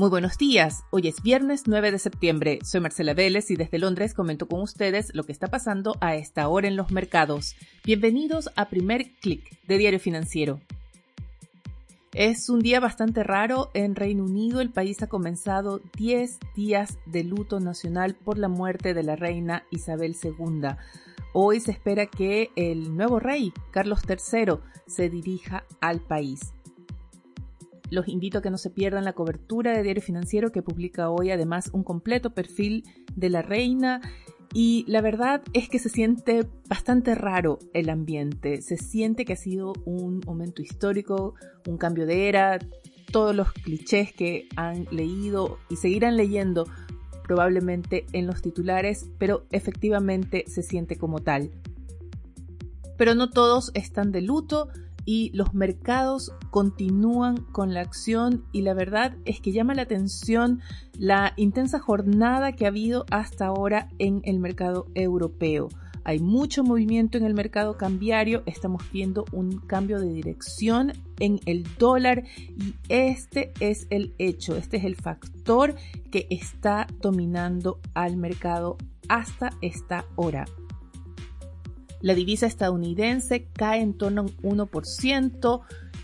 Muy buenos días, hoy es viernes 9 de septiembre, soy Marcela Vélez y desde Londres comento con ustedes lo que está pasando a esta hora en los mercados. Bienvenidos a Primer Click de Diario Financiero. Es un día bastante raro en Reino Unido. El país ha comenzado 10 días de luto nacional por la muerte de la reina Isabel II. Hoy se espera que el nuevo rey, Carlos III, se dirija al país. Los invito a que no se pierdan la cobertura de Diario Financiero que publica hoy además un completo perfil de la reina. Y la verdad es que se siente bastante raro el ambiente, se siente que ha sido un momento histórico, un cambio de era, todos los clichés que han leído y seguirán leyendo probablemente en los titulares, pero efectivamente se siente como tal. Pero no todos están de luto, y los mercados continúan con la acción y la verdad es que llama la atención la intensa jornada que ha habido hasta ahora en el mercado europeo. Hay mucho movimiento en el mercado cambiario, estamos viendo un cambio de dirección en el dólar y este es el hecho, este es el factor que está dominando al mercado hasta esta hora. La divisa estadounidense cae en torno a un 1%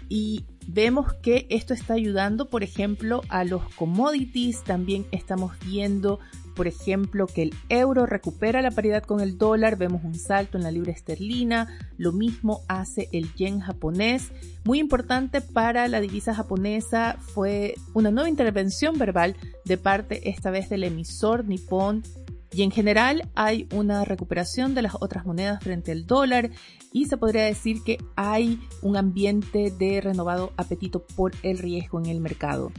y vemos que esto está ayudando, por ejemplo, a los commodities. También estamos viendo, por ejemplo, que el euro recupera la paridad con el dólar. Vemos un salto en la libra esterlina. Lo mismo hace el yen japonés. Muy importante para la divisa japonesa fue una nueva intervención verbal de parte esta vez del emisor nipón y en general hay una recuperación de las otras monedas frente al dólar y se podría decir que hay un ambiente de renovado apetito por el riesgo en el mercado.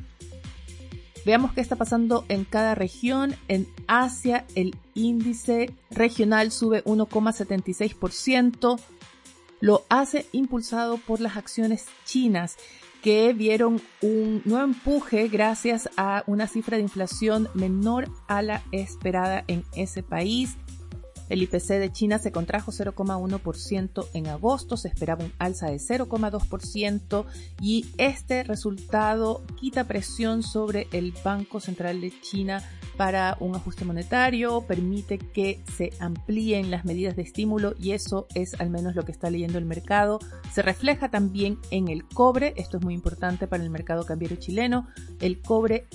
Veamos qué está pasando en cada región. En Asia el índice regional sube 1,76%. Lo hace impulsado por las acciones chinas que vieron un nuevo empuje gracias a una cifra de inflación menor a la esperada en ese país. El IPC de China se contrajo 0,1% en agosto, se esperaba un alza de 0,2% y este resultado quita presión sobre el Banco Central de China para un ajuste monetario, permite que se amplíen las medidas de estímulo y eso es al menos lo que está leyendo el mercado. Se refleja también en el cobre, esto es muy importante para el mercado cambiario chileno. El cobre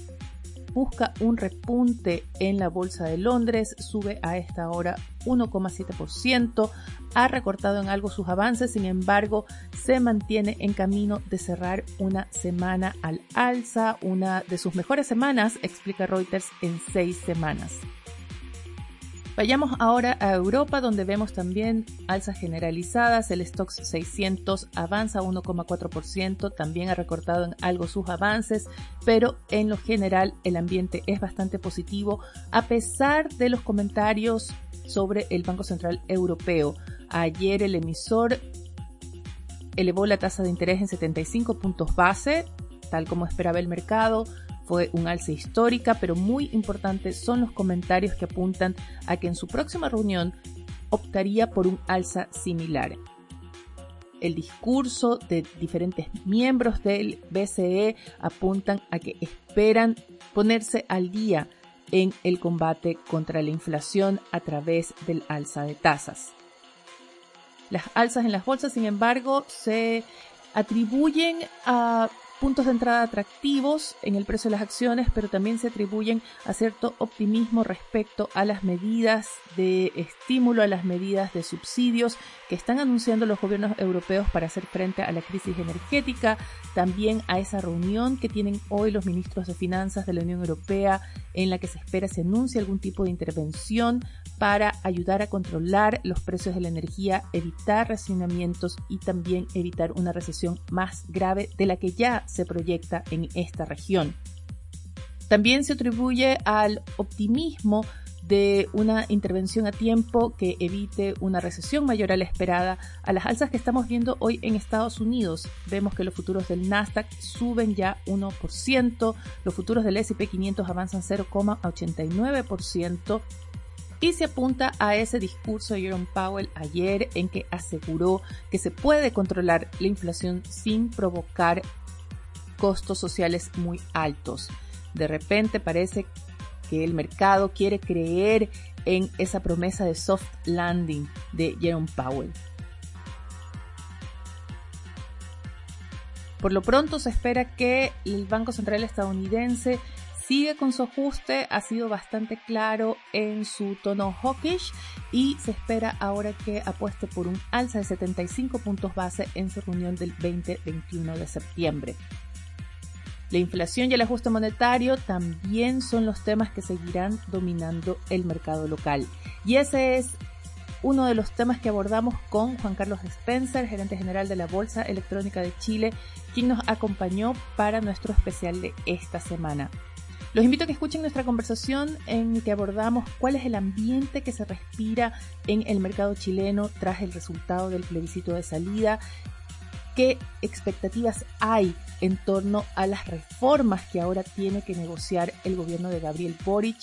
busca un repunte en la bolsa de Londres, sube a esta hora 1,7%, ha recortado en algo sus avances, sin embargo, se mantiene en camino de cerrar una semana al alza, una de sus mejores semanas, explica Reuters, en seis semanas. Vayamos ahora a Europa, donde vemos también alzas generalizadas. El Stoxx 600 avanza 1,4%, también ha recortado en algo sus avances, pero en lo general el ambiente es bastante positivo, a pesar de los comentarios sobre el Banco Central Europeo. Ayer el emisor elevó la tasa de interés en 75 puntos base, tal como esperaba el mercado fue un alza histórica, pero muy importante son los comentarios que apuntan a que en su próxima reunión optaría por un alza similar. El discurso de diferentes miembros del BCE apuntan a que esperan ponerse al día en el combate contra la inflación a través del alza de tasas. Las alzas en las bolsas, sin embargo, se atribuyen a puntos de entrada atractivos en el precio de las acciones, pero también se atribuyen a cierto optimismo respecto a las medidas de estímulo, a las medidas de subsidios que están anunciando los gobiernos europeos para hacer frente a la crisis energética, también a esa reunión que tienen hoy los ministros de finanzas de la Unión Europea en la que se espera se anuncie algún tipo de intervención para ayudar a controlar los precios de la energía, evitar racionamientos y también evitar una recesión más grave de la que ya se proyecta en esta región. También se atribuye al optimismo de una intervención a tiempo que evite una recesión mayor a la esperada a las alzas que estamos viendo hoy en Estados Unidos. Vemos que los futuros del Nasdaq suben ya 1%, los futuros del S&P 500 avanzan 0,89% y se apunta a ese discurso de Jerome Powell ayer en que aseguró que se puede controlar la inflación sin provocar costos sociales muy altos. De repente parece que el mercado quiere creer en esa promesa de soft landing de Jerome Powell. Por lo pronto se espera que el Banco Central estadounidense sigue con su ajuste, ha sido bastante claro en su tono hawkish y se espera ahora que apueste por un alza de 75 puntos base en su reunión del 20-21 de septiembre. La inflación y el ajuste monetario también son los temas que seguirán dominando el mercado local. Y ese es uno de los temas que abordamos con Juan Carlos Spencer, gerente general de la Bolsa Electrónica de Chile, quien nos acompañó para nuestro especial de esta semana. Los invito a que escuchen nuestra conversación en que abordamos cuál es el ambiente que se respira en el mercado chileno tras el resultado del plebiscito de salida, qué expectativas hay en torno a las reformas que ahora tiene que negociar el gobierno de Gabriel Boric,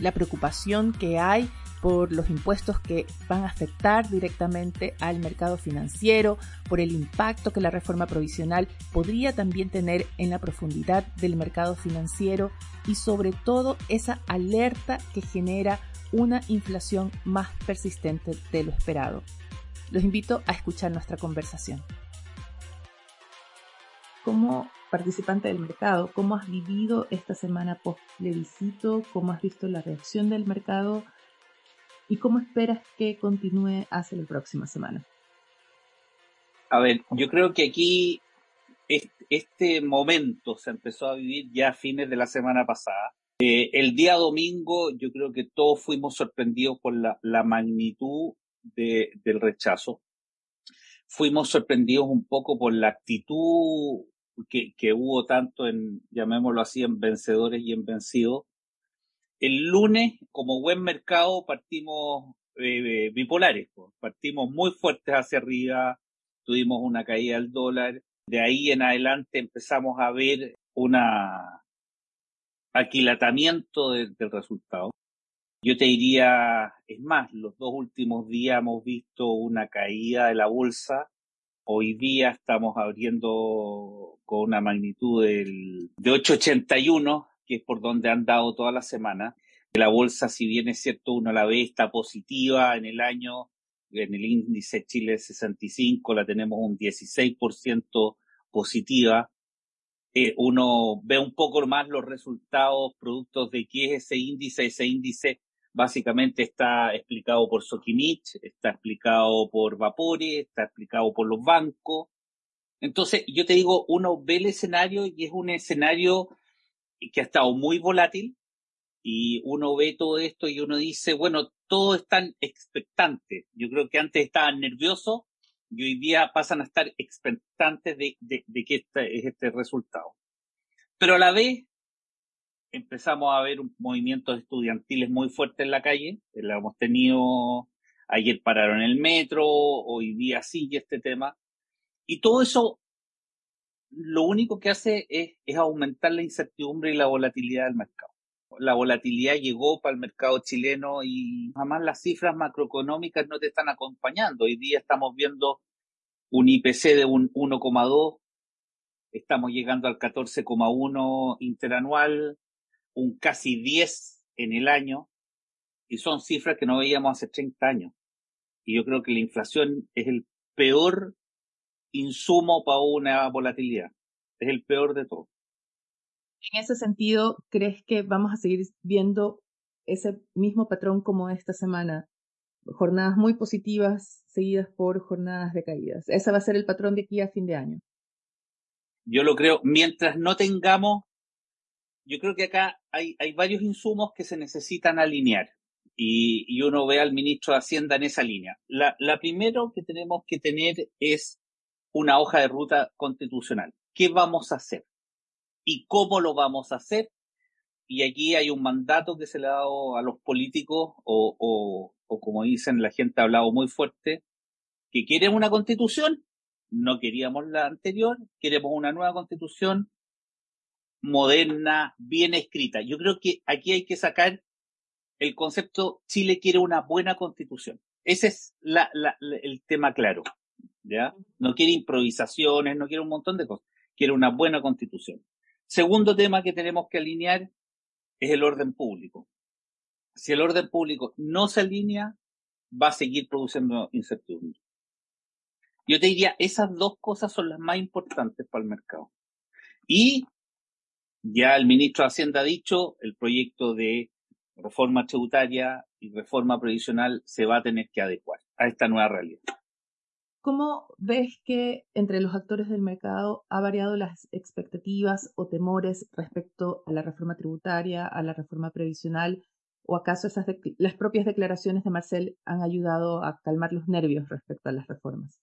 la preocupación que hay por los impuestos que van a afectar directamente al mercado financiero, por el impacto que la reforma provisional podría también tener en la profundidad del mercado financiero y sobre todo esa alerta que genera una inflación más persistente de lo esperado. Los invito a escuchar nuestra conversación. Como participante del mercado, ¿cómo has vivido esta semana post plebiscito? ¿Cómo has visto la reacción del mercado ¿Y cómo esperas que continúe hacia la próxima semana? A ver, yo creo que aquí este momento se empezó a vivir ya a fines de la semana pasada. Eh, el día domingo yo creo que todos fuimos sorprendidos por la, magnitud del rechazo. Fuimos sorprendidos un poco por la actitud que, que hubo tanto en, llamémoslo así, en vencedores y en vencidos. El lunes, como buen mercado, partimos eh, bipolares. Partimos muy fuertes hacia arriba, tuvimos una caída del dólar. De ahí en adelante empezamos a ver un aquilatamiento del resultado. Yo te diría, es más, los dos últimos días hemos visto una caída de la bolsa. Hoy día estamos abriendo con una magnitud del, de 881 que es por donde han dado toda la semana. La bolsa, si bien es cierto, uno la ve, está positiva en el año, en el índice Chile 65 la tenemos un 16% positiva. Eh, uno ve un poco más los resultados, productos de qué es ese índice. Ese índice básicamente está explicado por Sokimich, está explicado por Vapore, está explicado por los bancos. Entonces, yo te digo, uno ve el escenario y es un escenario que ha estado muy volátil y uno ve todo esto y uno dice, bueno, todo es tan expectante. Yo creo que antes estaban nerviosos y hoy día pasan a estar expectantes de, de, de que este es este resultado. Pero a la vez empezamos a ver movimientos estudiantiles muy fuertes en la calle. Lo hemos tenido, ayer pararon el metro, hoy día sigue este tema. Y todo eso lo único que hace es, aumentar la incertidumbre y la volatilidad del mercado. La volatilidad llegó para el mercado chileno y jamás las cifras macroeconómicas no te están acompañando. Hoy día estamos viendo un IPC de un 1,2, estamos llegando al 14,1 interanual, un casi 10 en el año, y son cifras que no veíamos hace 30 años. Y yo creo que la inflación es el peor insumo para una volatilidad. Es el peor de todo. En ese sentido, ¿crees que vamos a seguir viendo ese mismo patrón como esta semana? Jornadas muy positivas seguidas por jornadas de caídas. Ese va a ser el patrón de aquí a fin de año. Yo lo creo. Mientras no tengamos, yo creo que acá hay, hay varios insumos que se necesitan alinear. Y, y, uno ve al ministro de Hacienda en esa línea. La, la primero que tenemos que tener es una hoja de ruta constitucional. ¿Qué vamos a hacer? ¿Y cómo lo vamos a hacer? Y aquí hay un mandato que se le ha dado a los políticos, o, o, como dicen, la gente ha hablado muy fuerte, que quieren una constitución, no queríamos la anterior, queremos una nueva constitución moderna, bien escrita. Yo creo que aquí hay que sacar el concepto Chile quiere una buena constitución. Ese es la, la, el tema claro. No quiere improvisaciones, no quiere un montón de cosas. quiere una buena constitución. Segundo tema que tenemos que alinear es el orden público. Si el orden público no se alinea, va a seguir produciendo incertidumbre. Yo te diría, esas dos cosas son las más importantes para el mercado. Y ya el ministro de Hacienda ha dicho, el proyecto de reforma tributaria y reforma previsional se va a tener que adecuar a esta nueva realidad. ¿Cómo ves que entre los actores del mercado ha variado las expectativas o temores respecto a la reforma tributaria, a la reforma previsional? ¿O acaso esas las propias declaraciones de Marcel han ayudado a calmar los nervios respecto a las reformas?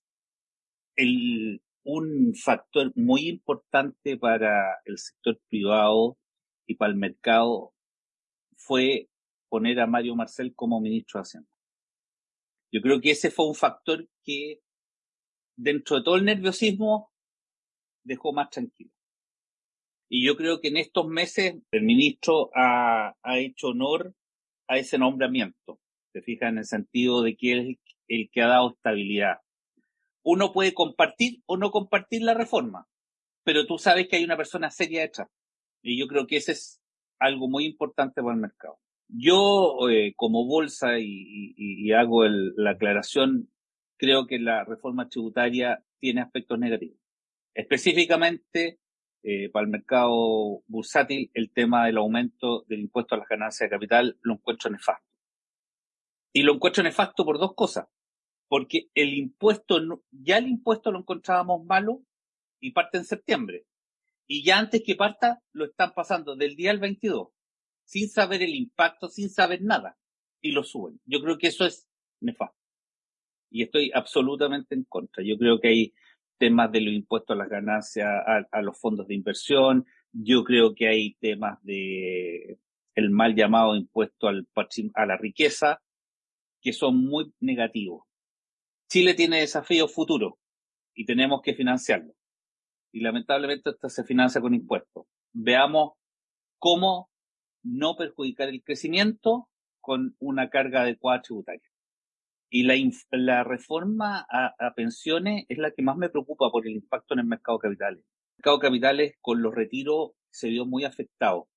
El, un factor muy importante para el sector privado y para el mercado fue poner a Mario Marcel como ministro de Hacienda. Yo creo que ese fue un factor que dentro de todo el nerviosismo dejó más tranquilo. Y yo creo que en estos meses el ministro ha, hecho honor a ese nombramiento. Se fija en el sentido de que es el que ha dado estabilidad. Uno puede compartir o no compartir la reforma, pero tú sabes que hay una persona seria detrás. Y yo creo que ese es algo muy importante para el mercado. Yo, eh, como bolsa, y, hago la aclaración, creo que la reforma tributaria tiene aspectos negativos. Específicamente, eh, para el mercado bursátil, el tema del aumento del impuesto a las ganancias de capital lo encuentro nefasto. Y lo encuentro nefasto por dos cosas. Porque el impuesto, ya el impuesto lo encontrábamos malo y parte en septiembre. Y ya antes que parta, lo están pasando del día al 22 sin saber el impacto, sin saber nada, y lo suben. Yo creo que eso es nefasto. Y estoy absolutamente en contra. Yo creo que hay temas de los impuestos a las ganancias, a, los fondos de inversión. Yo creo que hay temas de el mal llamado impuesto al, a la riqueza, que son muy negativos. Chile tiene desafíos futuros y tenemos que financiarlo. Y lamentablemente esto se financia con impuestos. Veamos cómo no perjudicar el crecimiento con una carga adecuada tributaria. Y la, la reforma a, pensiones es la que más me preocupa por el impacto en el mercado de capitales. El mercado de capitales con los retiros se vio muy afectado,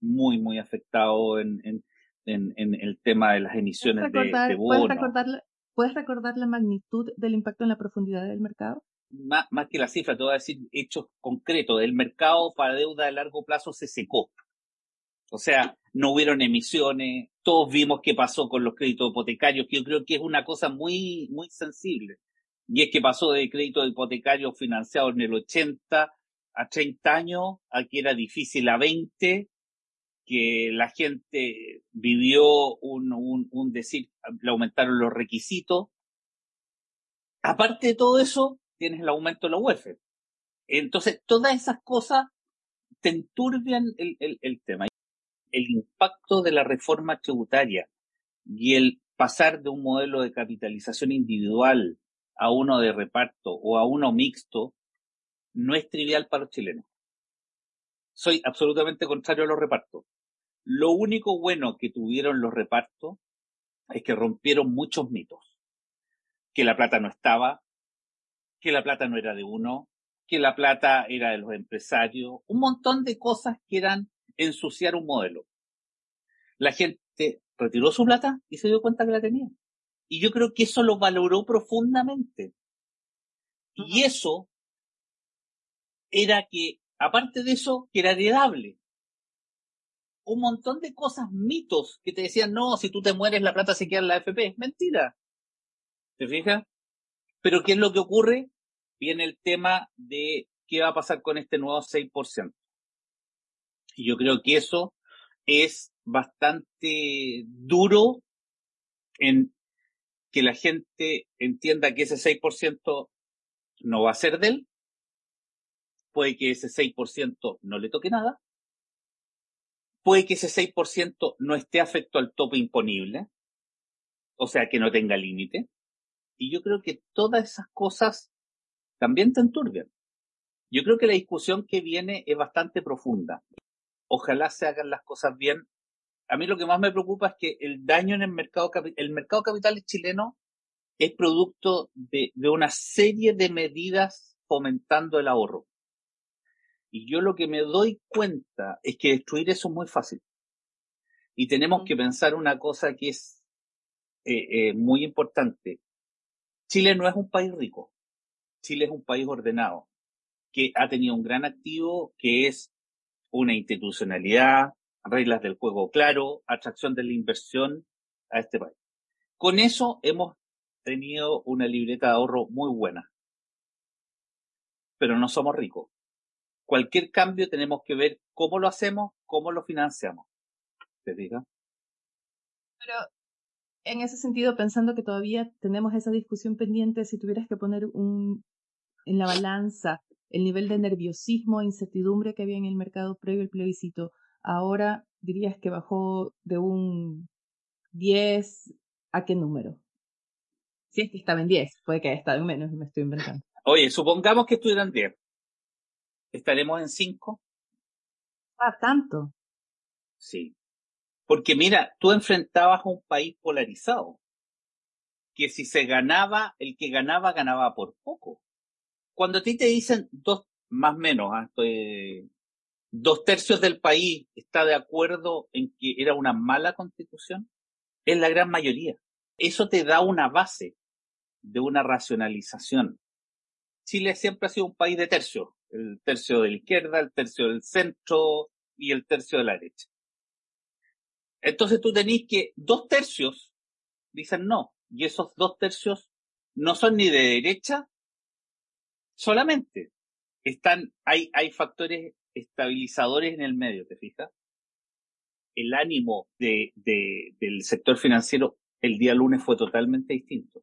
muy, muy afectado en, en, en, el tema de las emisiones de, de bonos. ¿puedes recordar, la magnitud del impacto en la profundidad del mercado? Más, más que la cifra, te voy a decir hechos concretos. El mercado para deuda de largo plazo se secó. O sea, no hubieron emisiones, todos vimos qué pasó con los créditos hipotecarios, que yo creo que es una cosa muy, muy sensible. Y es que pasó de créditos hipotecarios financiados en el 80 a 30 años, a que era difícil a 20, que la gente vivió un, un, un decir, le aumentaron los requisitos. Aparte de todo eso, tienes el aumento de la UEF. Entonces, todas esas cosas te enturbian el, el, el tema el impacto de la reforma tributaria y el pasar de un modelo de capitalización individual a uno de reparto o a uno mixto no es trivial para los chilenos. Soy absolutamente contrario a los repartos. Lo único bueno que tuvieron los repartos es que rompieron muchos mitos. Que la plata no estaba, que la plata no era de uno, que la plata era de los empresarios, un montón de cosas que eran ensuciar un modelo. La gente retiró su plata y se dio cuenta que la tenía. Y yo creo que eso lo valoró profundamente. Y eso era que, aparte de eso, que era heredable. Un montón de cosas, mitos, que te decían, no, si tú te mueres, la plata se queda en la FP. Mentira. ¿Te fijas? Pero ¿qué es lo que ocurre? Viene el tema de qué va a pasar con este nuevo 6%. Y yo creo que eso es bastante duro en que la gente entienda que ese 6% no va a ser de él. Puede que ese 6% no le toque nada. Puede que ese 6% no esté afecto al tope imponible. O sea, que no tenga límite. Y yo creo que todas esas cosas también te enturbian. Yo creo que la discusión que viene es bastante profunda ojalá se hagan las cosas bien. A mí lo que más me preocupa es que el daño en el mercado, el mercado capital chileno es producto de, una serie de medidas fomentando el ahorro. Y yo lo que me doy cuenta es que destruir eso es muy fácil. Y tenemos que pensar una cosa que es eh, eh, muy importante. Chile no es un país rico. Chile es un país ordenado, que ha tenido un gran activo, que es una institucionalidad, reglas del juego claro, atracción de la inversión a este país. Con eso hemos tenido una libreta de ahorro muy buena. Pero no somos ricos. Cualquier cambio tenemos que ver cómo lo hacemos, cómo lo financiamos. ¿Te diga? Pero en ese sentido, pensando que todavía tenemos esa discusión pendiente, si tuvieras que poner un, en la balanza el nivel de nerviosismo e incertidumbre que había en el mercado previo al plebiscito, ahora dirías que bajó de un 10 a qué número? Si es que estaba en 10, puede que haya estado en menos, me estoy inventando. Oye, supongamos que estuvieran 10. ¿Estaremos en 5? Ah, tanto. Sí. Porque mira, tú enfrentabas a un país polarizado, que si se ganaba, el que ganaba ganaba por poco. Cuando a ti te dicen dos, más o menos, ¿ah? dos tercios del país está de acuerdo en que era una mala constitución, es la gran mayoría. Eso te da una base de una racionalización. Chile siempre ha sido un país de tercios, el tercio de la izquierda, el tercio del centro y el tercio de la derecha. Entonces tú tenés que dos tercios dicen no, y esos dos tercios no son ni de derecha solamente. Están, hay, hay factores estabilizadores en el medio, ¿te fijas? El ánimo de, de, del sector financiero el día lunes fue totalmente distinto.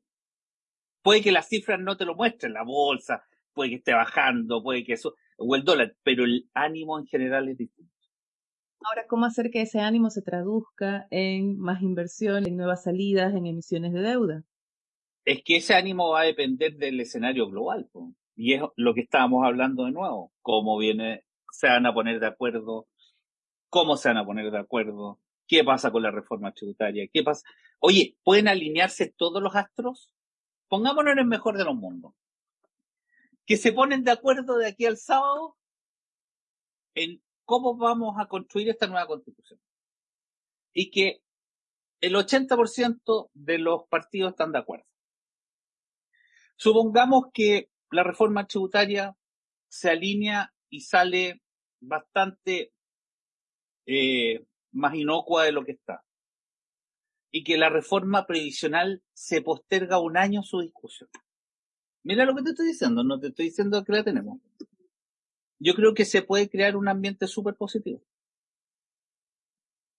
Puede que las cifras no te lo muestren, la bolsa, puede que esté bajando, puede que eso, o el dólar, pero el ánimo en general es distinto. Ahora, ¿cómo hacer que ese ánimo se traduzca en más inversión, en nuevas salidas, en emisiones de deuda? Es que ese ánimo va a depender del escenario global. Y es lo que estábamos hablando de nuevo. Cómo viene, se van a poner de acuerdo, cómo se van a poner de acuerdo, qué pasa con la reforma tributaria, qué pasa. Oye, ¿pueden alinearse todos los astros? Pongámonos en el mejor de los mundos. Que se ponen de acuerdo de aquí al sábado en cómo vamos a construir esta nueva constitución. Y que el 80% de los partidos están de acuerdo. Supongamos que la reforma tributaria se alinea y sale bastante eh, más inocua de lo que está. Y que la reforma previsional se posterga un año su discusión. Mira lo que te estoy diciendo, no te estoy diciendo que la tenemos. Yo creo que se puede crear un ambiente súper positivo.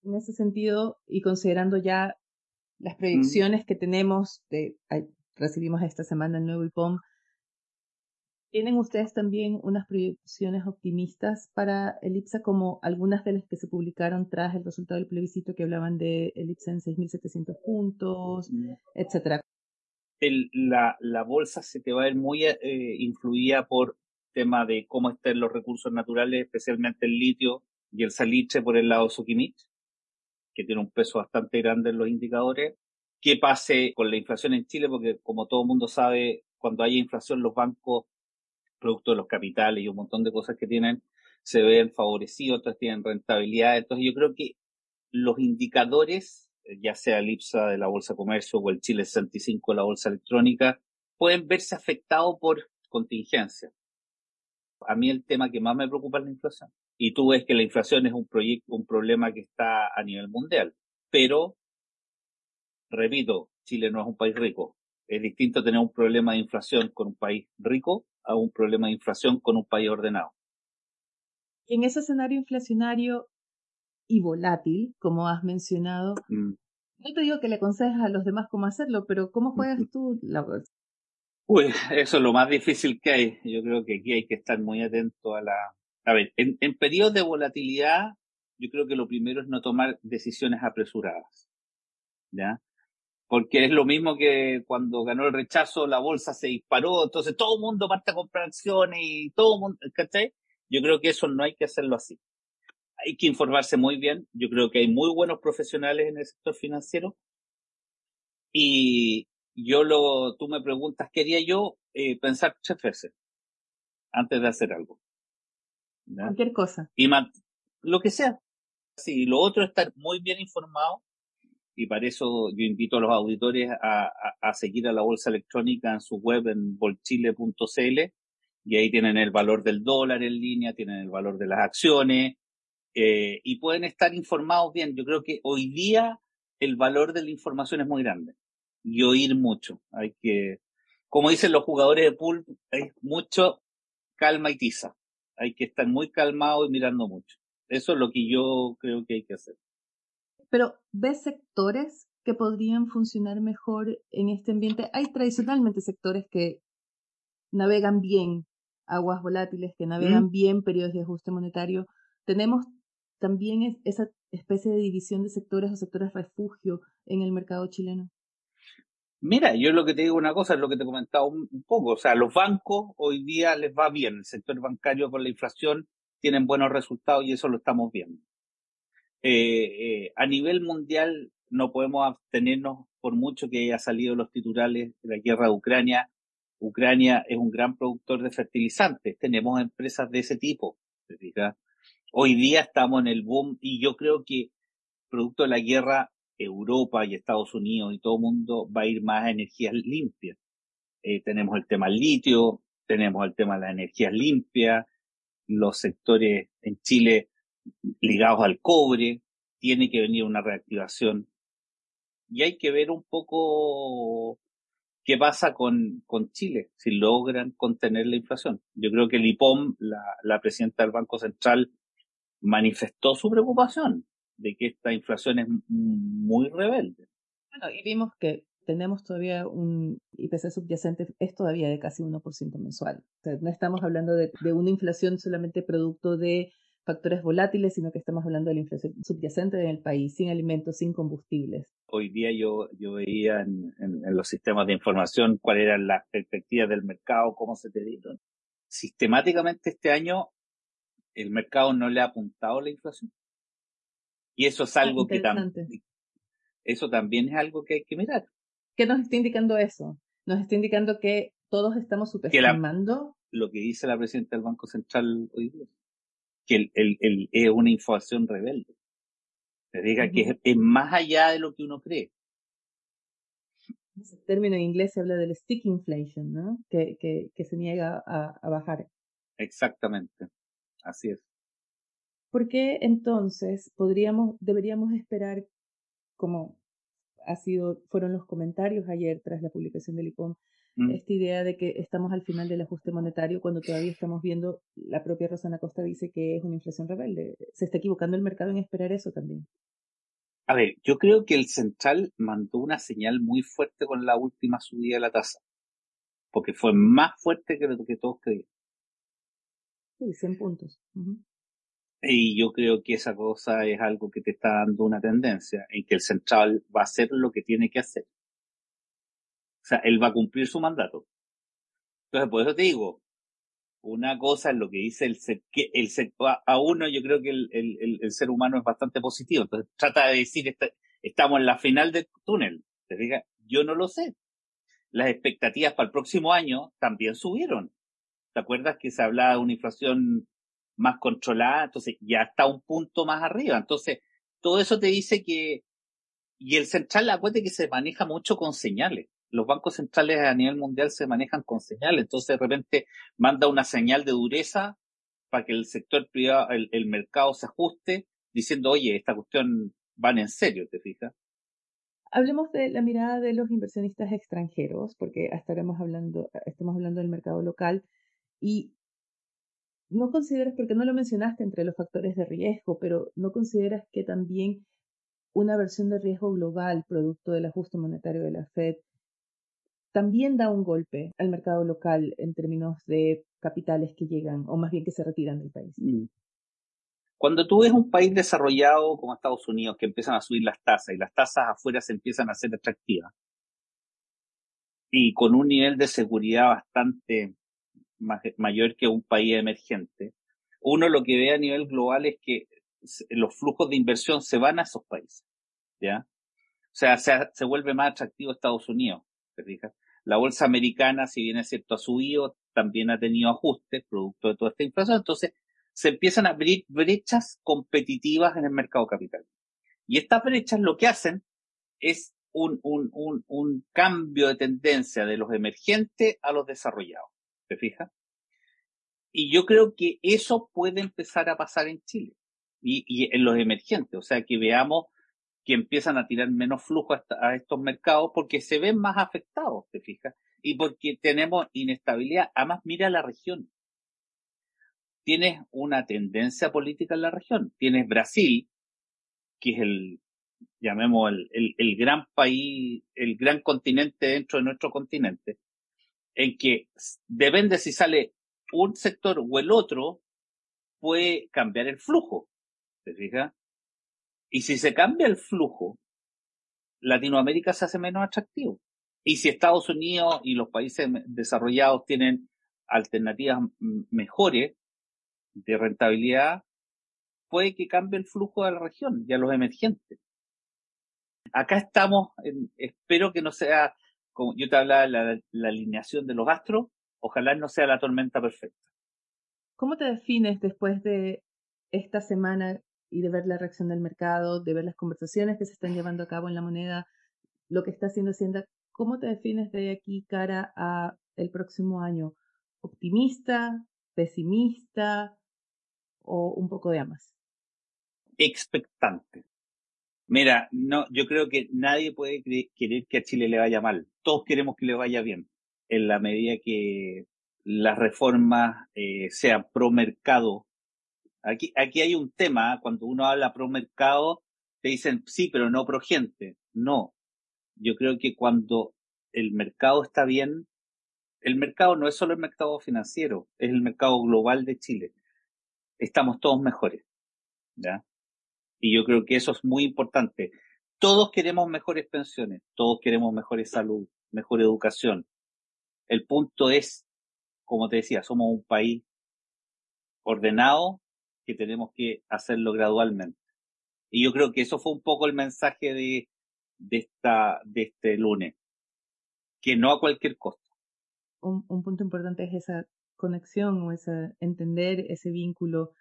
En ese sentido, y considerando ya las proyecciones que tenemos, de, recibimos esta semana el nuevo IPOM, ¿Tienen ustedes también unas proyecciones optimistas para el IPSA como algunas de las que se publicaron tras el resultado del plebiscito que hablaban de el IPSA en 6.700 puntos, etcétera? la, la, bolsa se te va a ver muy eh, influida por tema de cómo estén los recursos naturales, especialmente el litio y el salitre por el lado Sukimich, que tiene un peso bastante grande en los indicadores. ¿Qué pase con la inflación en Chile? Porque como todo el mundo sabe, cuando hay inflación los bancos producto de los capitales y un montón de cosas que tienen, se ven favorecidos, otras tienen rentabilidad. Entonces yo creo que los indicadores, eh, ya sea el IPSA de la Bolsa de Comercio o el Chile 65 de la Bolsa Electrónica, pueden verse afectados por contingencia. A mí el tema que más me preocupa es la inflación. Y tú ves que la inflación es un proyecto, un problema que está a nivel mundial. Pero, repito, Chile no es un país rico. Es distinto tener un problema de inflación con un país rico a un problema de inflación con un país ordenado. En ese escenario inflacionario y volátil, como has mencionado, mm. no te digo que le aconsejas a los demás cómo hacerlo, pero ¿cómo juegas tú la bolsa? Uy, eso es lo más difícil que hay. Yo creo que aquí hay que estar muy atento a la... A ver, en, en periodos de volatilidad, yo creo que lo primero es no tomar decisiones apresuradas. ¿Ya? Porque es lo mismo que cuando ganó el rechazo la bolsa se disparó, entonces todo el mundo parte a comprar acciones y todo el mundo, ¿cachai? Yo creo que eso no hay que hacerlo así. Hay que informarse muy bien. Yo creo que hay muy buenos profesionales en el sector financiero. Y yo lo, tú me preguntas, quería yo eh, pensar tres veces antes de hacer algo. Cualquier cosa. Y lo que sea. Sí, lo otro es estar muy bien informado y para eso yo invito a los auditores a, a, seguir a la bolsa electrónica en su web en bolchile.cl y ahí tienen el valor del dólar en línea, tienen el valor de las acciones eh, y pueden estar informados bien. Yo creo que hoy día el valor de la información es muy grande y oír mucho. Hay que, como dicen los jugadores de pool, hay mucho calma y tiza. Hay que estar muy calmado y mirando mucho. Eso es lo que yo creo que hay que hacer. Pero, ¿ves sectores que podrían funcionar mejor en este ambiente? Hay tradicionalmente sectores que navegan bien aguas volátiles, que navegan mm. bien periodos de ajuste monetario. Tenemos también esa especie de división de sectores o sectores refugio en el mercado chileno. Mira, yo lo que te digo una cosa es lo que te he comentado un, poco. O sea, los bancos hoy día les va bien. El sector bancario con la inflación tienen buenos resultados y eso lo estamos viendo. Eh, eh, a nivel mundial no podemos abstenernos por mucho que haya salido los titulares de la guerra de Ucrania. Ucrania es un gran productor de fertilizantes. Tenemos empresas de ese tipo. Hoy día estamos en el boom y yo creo que producto de la guerra Europa y Estados Unidos y todo el mundo va a ir más a energías limpias. Eh, tenemos el tema del litio, tenemos el tema de las energías limpias, los sectores en Chile ligados al cobre, tiene que venir una reactivación. Y hay que ver un poco qué pasa con, con Chile, si logran contener la inflación. Yo creo que el IPOM, la, la presidenta del Banco Central, manifestó su preocupación de que esta inflación es muy rebelde. Bueno, y vimos que tenemos todavía un IPC subyacente, es todavía de casi 1% mensual. O sea, no estamos hablando de, una inflación solamente producto de factores volátiles, sino que estamos hablando de la inflación subyacente en el país, sin alimentos, sin combustibles. Hoy día yo, yo veía en, en los sistemas de información cuáles eran las perspectivas del mercado, cómo se te dieron. Sistemáticamente este año el mercado no le ha apuntado la inflación. Y eso es algo que también, eso también es algo que hay que mirar. ¿Qué nos está indicando eso? Nos está indicando que todos estamos superestimando. lo que dice la presidenta del Banco Central hoy día, que el, el, el es una inflación rebelde. Te diga que es, más allá de lo que uno cree. Ese término en inglés se habla del stick inflation, ¿no? Que, que, que se niega a, a bajar. Exactamente. Así es. ¿Por qué entonces podríamos, deberíamos esperar, como ha sido, fueron los comentarios ayer tras la publicación del IPOM, mm. esta idea de que estamos al final del ajuste monetario cuando todavía estamos viendo, la propia Rosana Costa dice que es una inflación rebelde. ¿Se está equivocando el mercado en esperar eso también? A ver, yo creo que el central mandó una señal muy fuerte con la última subida de la tasa, porque fue más fuerte que lo que todos creían. Sí, 100 puntos. Y yo creo que esa cosa es algo que te está dando una tendencia, en que el central va a hacer lo que tiene que hacer. Sea, él va a cumplir su mandato. Entonces, por eso te digo, una cosa es lo que dice el que el a uno yo creo que el, el, el, ser humano es bastante positivo. Entonces, trata de decir, estamos en la final del túnel. Te diga, yo no lo sé. Las expectativas para el próximo año también subieron. ¿Te acuerdas que se hablaba de una inflación más controlada, entonces ya está un punto más arriba. Entonces, todo eso te dice que, y el central, acuérdate que se maneja mucho con señales. Los bancos centrales a nivel mundial se manejan con señales, entonces de repente manda una señal de dureza para que el sector privado, el, el mercado se ajuste, diciendo, oye, esta cuestión van en serio, ¿te fijas? Hablemos de la mirada de los inversionistas extranjeros, porque estaremos hablando, estamos hablando del mercado local. Y no consideras, porque no lo mencionaste entre los factores de riesgo, pero no consideras que también una versión de riesgo global, producto del ajuste monetario de la Fed, también da un golpe al mercado local en términos de capitales que llegan, o más bien que se retiran del país. Mm. Cuando tú ves un país desarrollado como Estados Unidos que empiezan a subir las tasas y las tasas afuera se empiezan a hacer atractivas y con un nivel de seguridad bastante mayor que un país emergente, uno lo que ve a nivel global es que los flujos de inversión se van a esos países, ¿ya? O sea, se, vuelve más atractivo Estados Unidos, ¿te fijas? La bolsa americana, si bien es cierto, ha subido, también ha tenido ajustes producto de toda esta inflación, entonces se empiezan a abrir brechas competitivas en el mercado capital. Y estas brechas lo que hacen es un, un, un, un cambio de tendencia de los emergentes a los desarrollados. ¿Te fijas? Y yo creo que eso puede empezar a pasar en Chile y, y en los emergentes. O sea, que veamos que empiezan a tirar menos flujo a, estos mercados porque se ven más afectados, ¿te fijas? Y porque tenemos inestabilidad. Además, mira la región. Tienes una tendencia política en la región. Tienes Brasil, que es el, llamemos el, el, gran país, el gran continente dentro de nuestro continente, en que depende si sale un sector o el otro, puede cambiar el flujo. ¿Te fijas? Y si se cambia el flujo, Latinoamérica se hace menos atractivo. Y si Estados Unidos y los países desarrollados tienen alternativas mejores de rentabilidad, puede que cambie el flujo de la región y a los emergentes. Acá estamos, espero que no sea, como yo te hablaba la, la alineación de los astros, ojalá no sea la tormenta perfecta. ¿Cómo te defines después de esta semana y de ver la reacción del mercado, de ver las conversaciones que se están llevando a cabo en la moneda, lo que está haciendo Hacienda? ¿Cómo te defines de aquí cara a el próximo año? ¿Optimista, pesimista o un poco de ambas? Expectante. Mira, no, yo creo que nadie puede querer que a Chile le vaya mal. Todos queremos que le vaya bien, en la medida que las reformas eh, sean pro mercado. Aquí, aquí hay un tema, cuando uno habla pro mercado, te dicen sí, pero no pro gente. No. Yo creo que cuando el mercado está bien, el mercado no es solo el mercado financiero, es el mercado global de Chile. Estamos todos mejores. ¿ya? Y yo creo que eso es muy importante. Todos queremos mejores pensiones, todos queremos mejores salud, mejor educación. El punto es, como te decía, somos un país ordenado que tenemos que hacerlo gradualmente. Y yo creo que eso fue un poco el mensaje de, de, esta, de este lunes. Que no a cualquier costo. Un, un punto importante es esa conexión o esa entender ese vínculo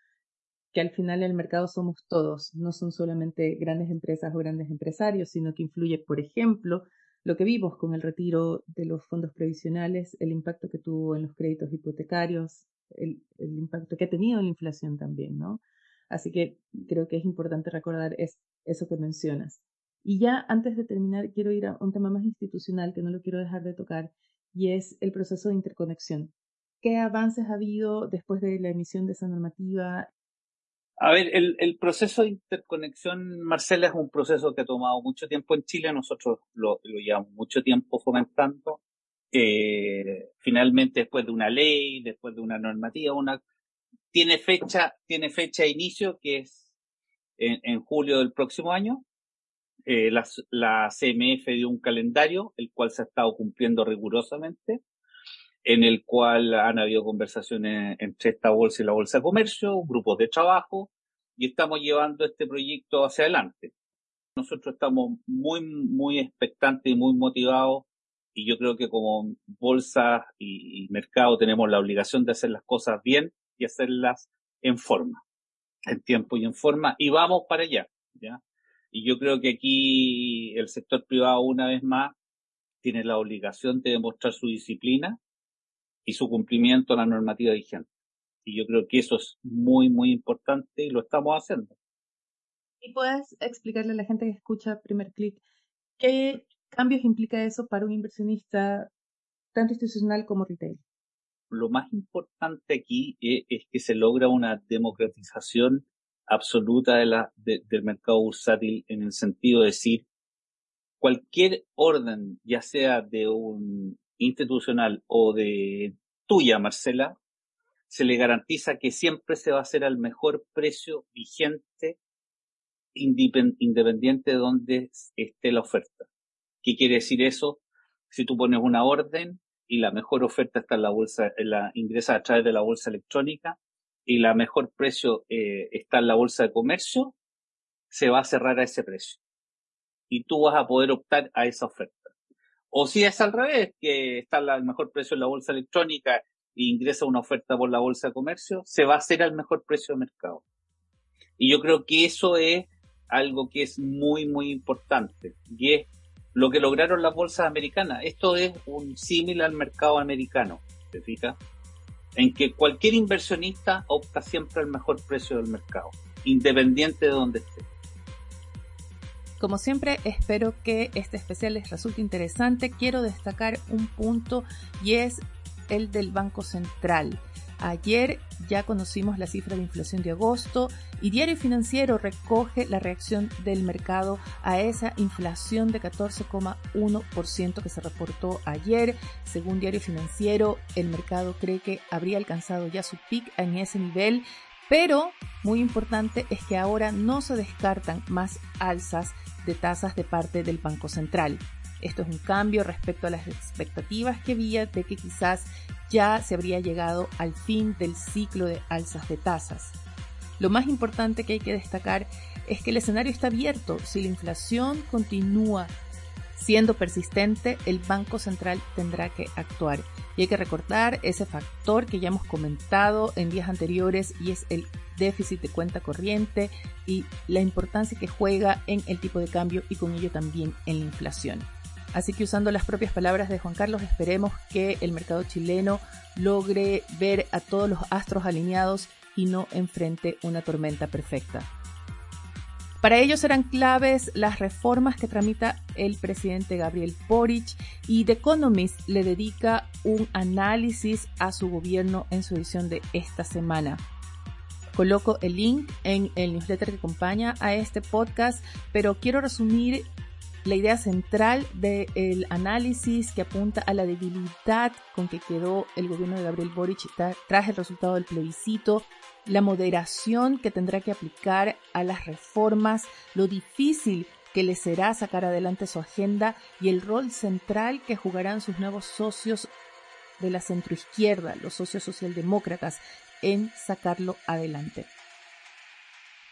que al final el mercado somos todos, no son solamente grandes empresas o grandes empresarios, sino que influye, por ejemplo, lo que vimos con el retiro de los fondos previsionales, el impacto que tuvo en los créditos hipotecarios, el, impacto que ha tenido en la inflación también, ¿no? Así que creo que es importante recordar es, eso que mencionas. Y ya antes de terminar, quiero ir a un tema más institucional que no lo quiero dejar de tocar, y es el proceso de interconexión. ¿Qué avances ha habido después de la emisión de esa normativa? A ver, el, el, proceso de interconexión, Marcela, es un proceso que ha tomado mucho tiempo en Chile. Nosotros lo, lo llevamos mucho tiempo fomentando. Eh, finalmente, después de una ley, después de una normativa, una tiene fecha, tiene fecha de inicio que es en, julio del próximo año. Eh, la, la CMF dio un calendario, el cual se ha estado cumpliendo rigurosamente en el cual han habido conversaciones entre esta bolsa y la bolsa de comercio, grupos de trabajo, y estamos llevando este proyecto hacia adelante. Nosotros estamos muy, muy expectantes y muy motivados, y yo creo que como bolsa y, mercado tenemos la obligación de hacer las cosas bien y hacerlas en forma, en tiempo y en forma, y vamos para allá, ¿ya? Y yo creo que aquí el sector privado, una vez más, tiene la obligación de demostrar su disciplina y su cumplimiento a la normativa vigente. Y yo creo que eso es muy, muy importante y lo estamos haciendo. ¿Y puedes explicarle a la gente que escucha Primer Click qué cambios implica eso para un inversionista tanto institucional como retail? Lo más importante aquí es, que se logra una democratización absoluta del mercado bursátil en el sentido de decir cualquier orden, ya sea de un institucional o de tuya, Marcela, se le garantiza que siempre se va a hacer al mejor precio vigente, independiente de donde esté la oferta. ¿Qué quiere decir eso? Si tú pones una orden y la mejor oferta está en la bolsa, ingresa a través de la bolsa electrónica y la mejor precio eh, está en la bolsa de comercio, se va a cerrar a ese precio. Y tú vas a poder optar a esa oferta. O si es al revés, que está el mejor precio en la bolsa electrónica ingresa una oferta por la bolsa de comercio, se va a hacer al mejor precio de mercado. Y yo creo que eso es algo que es muy, muy importante. Y es lo que lograron las bolsas americanas. Esto es un símil al mercado americano, ¿te fijas? En que cualquier inversionista opta siempre al mejor precio del mercado, independiente de donde esté. Como siempre, espero que este especial les resulte interesante. Quiero destacar un punto y es el del Banco Central. Ayer ya conocimos la cifra de inflación de agosto y Diario Financiero recoge la reacción del mercado a esa inflación de 14,1% que se reportó ayer. Según Diario Financiero, el mercado cree que habría alcanzado ya su pic en ese nivel, pero muy importante es que ahora no se descartan más alzas de tasas de parte del Banco Central. Esto es un cambio respecto a las expectativas que había de que quizás ya se habría llegado al fin del ciclo de alzas de tasas. Lo más importante que hay que destacar es que el escenario está abierto. Si la inflación continúa siendo persistente, el Banco Central tendrá que actuar. Y hay que recordar ese factor que ya hemos comentado en días anteriores y es el déficit de cuenta corriente y la importancia que juega en el tipo de cambio y con ello también en la inflación. Así que usando las propias palabras de Juan Carlos, esperemos que el mercado chileno logre ver a todos los astros alineados y no enfrente una tormenta perfecta. Para ello serán claves las reformas que tramita el presidente Gabriel Boric y The Economist le dedica un análisis a su gobierno en su edición de esta semana. Coloco el link en el newsletter que acompaña a este podcast, pero quiero resumir la idea central del análisis que apunta a la debilidad con que quedó el gobierno de Gabriel Boric tras el resultado del plebiscito, la moderación que tendrá que aplicar a las reformas, lo difícil que le será sacar adelante su agenda y el rol central que jugarán sus nuevos socios de la centroizquierda, los socios socialdemócratas, en sacarlo adelante.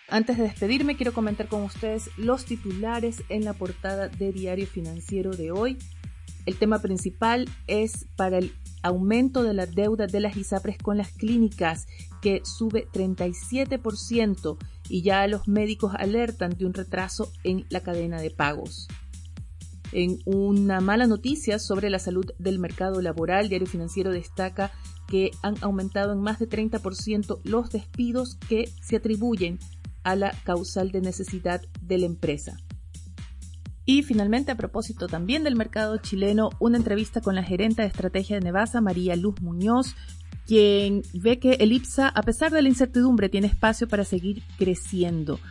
Antes de despedirme, quiero comentar con ustedes los titulares en la portada de Diario Financiero de hoy. El tema principal es para el aumento de la deuda de las ISAPRES con las clínicas, que sube 37% y ya los médicos alertan de un retraso en la cadena de pagos. En una mala noticia sobre la salud del mercado laboral, Diario Financiero destaca que han aumentado en más de 30% los despidos que se atribuyen a la causal de necesidad de la empresa. Y finalmente, a propósito también del mercado chileno, una entrevista con la gerente de estrategia de Nevasa, María Luz Muñoz, quien ve que el IPSA, a pesar de la incertidumbre, tiene espacio para seguir creciendo.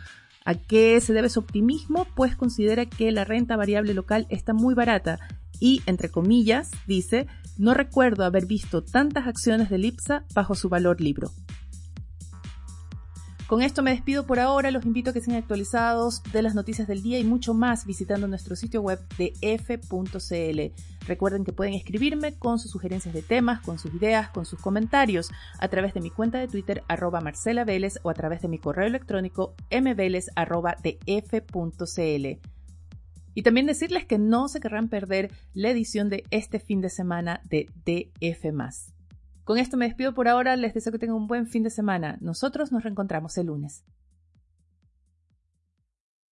¿A qué se debe su optimismo? Pues considera que la renta variable local está muy barata y, entre comillas, dice, no recuerdo haber visto tantas acciones del IPSA bajo su valor libro. Con esto me despido por ahora, los invito a que sean actualizados de las noticias del día y mucho más visitando nuestro sitio web de f.cl. Recuerden que pueden escribirme con sus sugerencias de temas, con sus ideas, con sus comentarios a través de mi cuenta de Twitter arroba Marcela Vélez o a través de mi correo electrónico mveles arroba Y también decirles que no se querrán perder la edición de este fin de semana de DF. Con esto me despido por ahora, les deseo que tengan un buen fin de semana. Nosotros nos reencontramos el lunes.